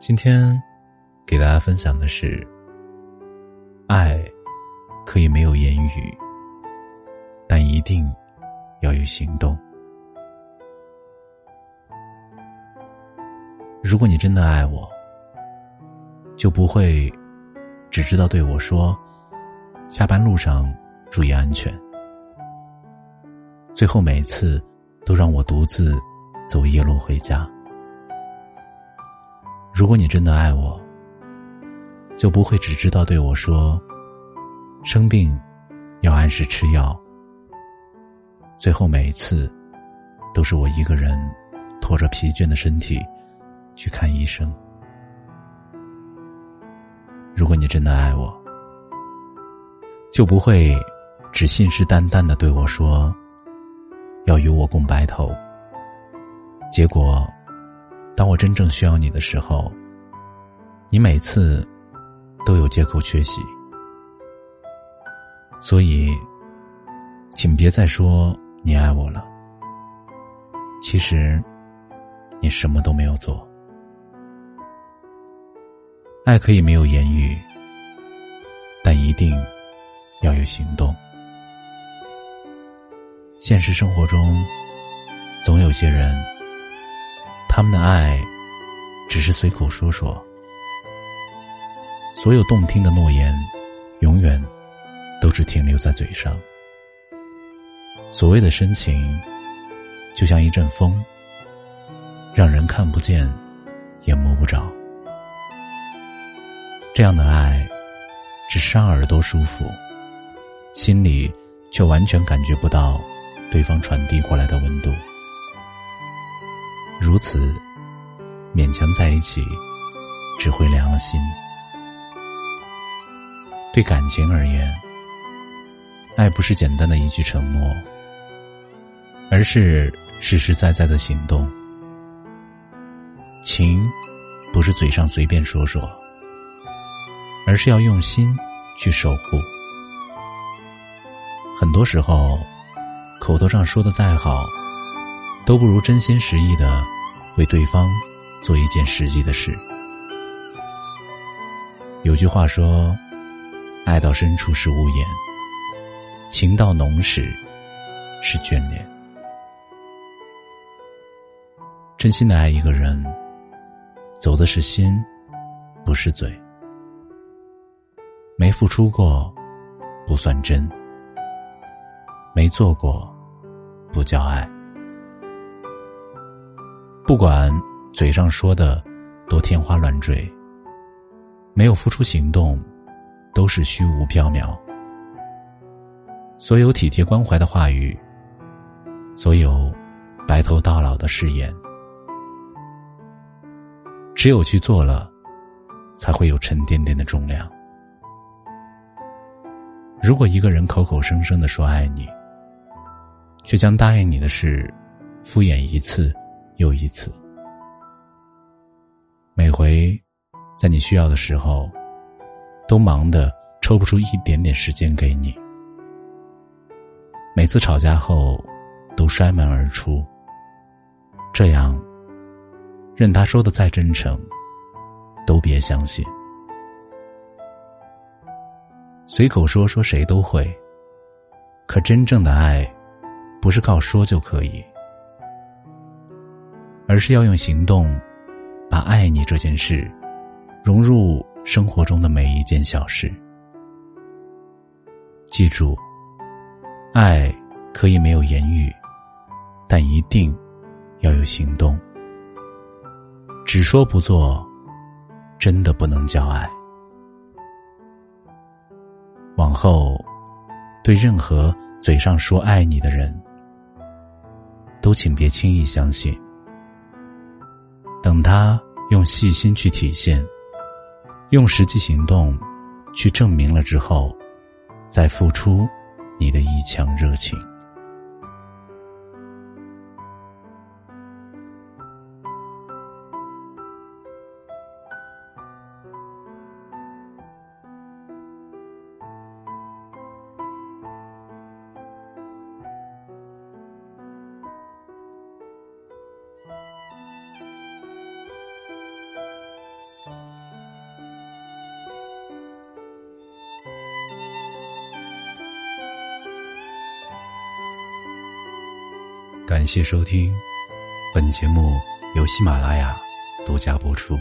今天给大家分享的是：爱可以没有言语，但一定要有行动。如果你真的爱我，就不会只知道对我说“下班路上注意安全”，最后每次都让我独自走夜路回家。如果你真的爱我，就不会只知道对我说“生病要按时吃药”，最后每一次都是我一个人拖着疲倦的身体去看医生。如果你真的爱我，就不会只信誓旦旦的对我说要与我共白头，结果。当我真正需要你的时候，你每次都有借口缺席，所以，请别再说你爱我了。其实，你什么都没有做。爱可以没有言语，但一定要有行动。现实生活中，总有些人。他们的爱，只是随口说说。所有动听的诺言，永远都只停留在嘴上。所谓的深情，就像一阵风，让人看不见，也摸不着。这样的爱，只是让耳朵舒服，心里却完全感觉不到对方传递过来的温度。此，勉强在一起，只会凉了心。对感情而言，爱不是简单的一句承诺，而是实实在在的行动。情，不是嘴上随便说说，而是要用心去守护。很多时候，口头上说的再好。都不如真心实意的为对方做一件实际的事。有句话说：“爱到深处是无言，情到浓时是眷恋。”真心的爱一个人，走的是心，不是嘴。没付出过，不算真；没做过，不叫爱。不管嘴上说的多天花乱坠，没有付出行动，都是虚无缥缈。所有体贴关怀的话语，所有白头到老的誓言，只有去做了，才会有沉甸甸的重量。如果一个人口口声声的说爱你，却将答应你的事敷衍一次。又一次，每回在你需要的时候，都忙得抽不出一点点时间给你。每次吵架后，都摔门而出。这样，任他说的再真诚，都别相信。随口说说谁都会，可真正的爱，不是靠说就可以。而是要用行动，把爱你这件事融入生活中的每一件小事。记住，爱可以没有言语，但一定要有行动。只说不做，真的不能叫爱。往后，对任何嘴上说爱你的人，都请别轻易相信。等他用细心去体现，用实际行动去证明了之后，再付出你的一腔热情。感谢收听，本节目由喜马拉雅独家播出。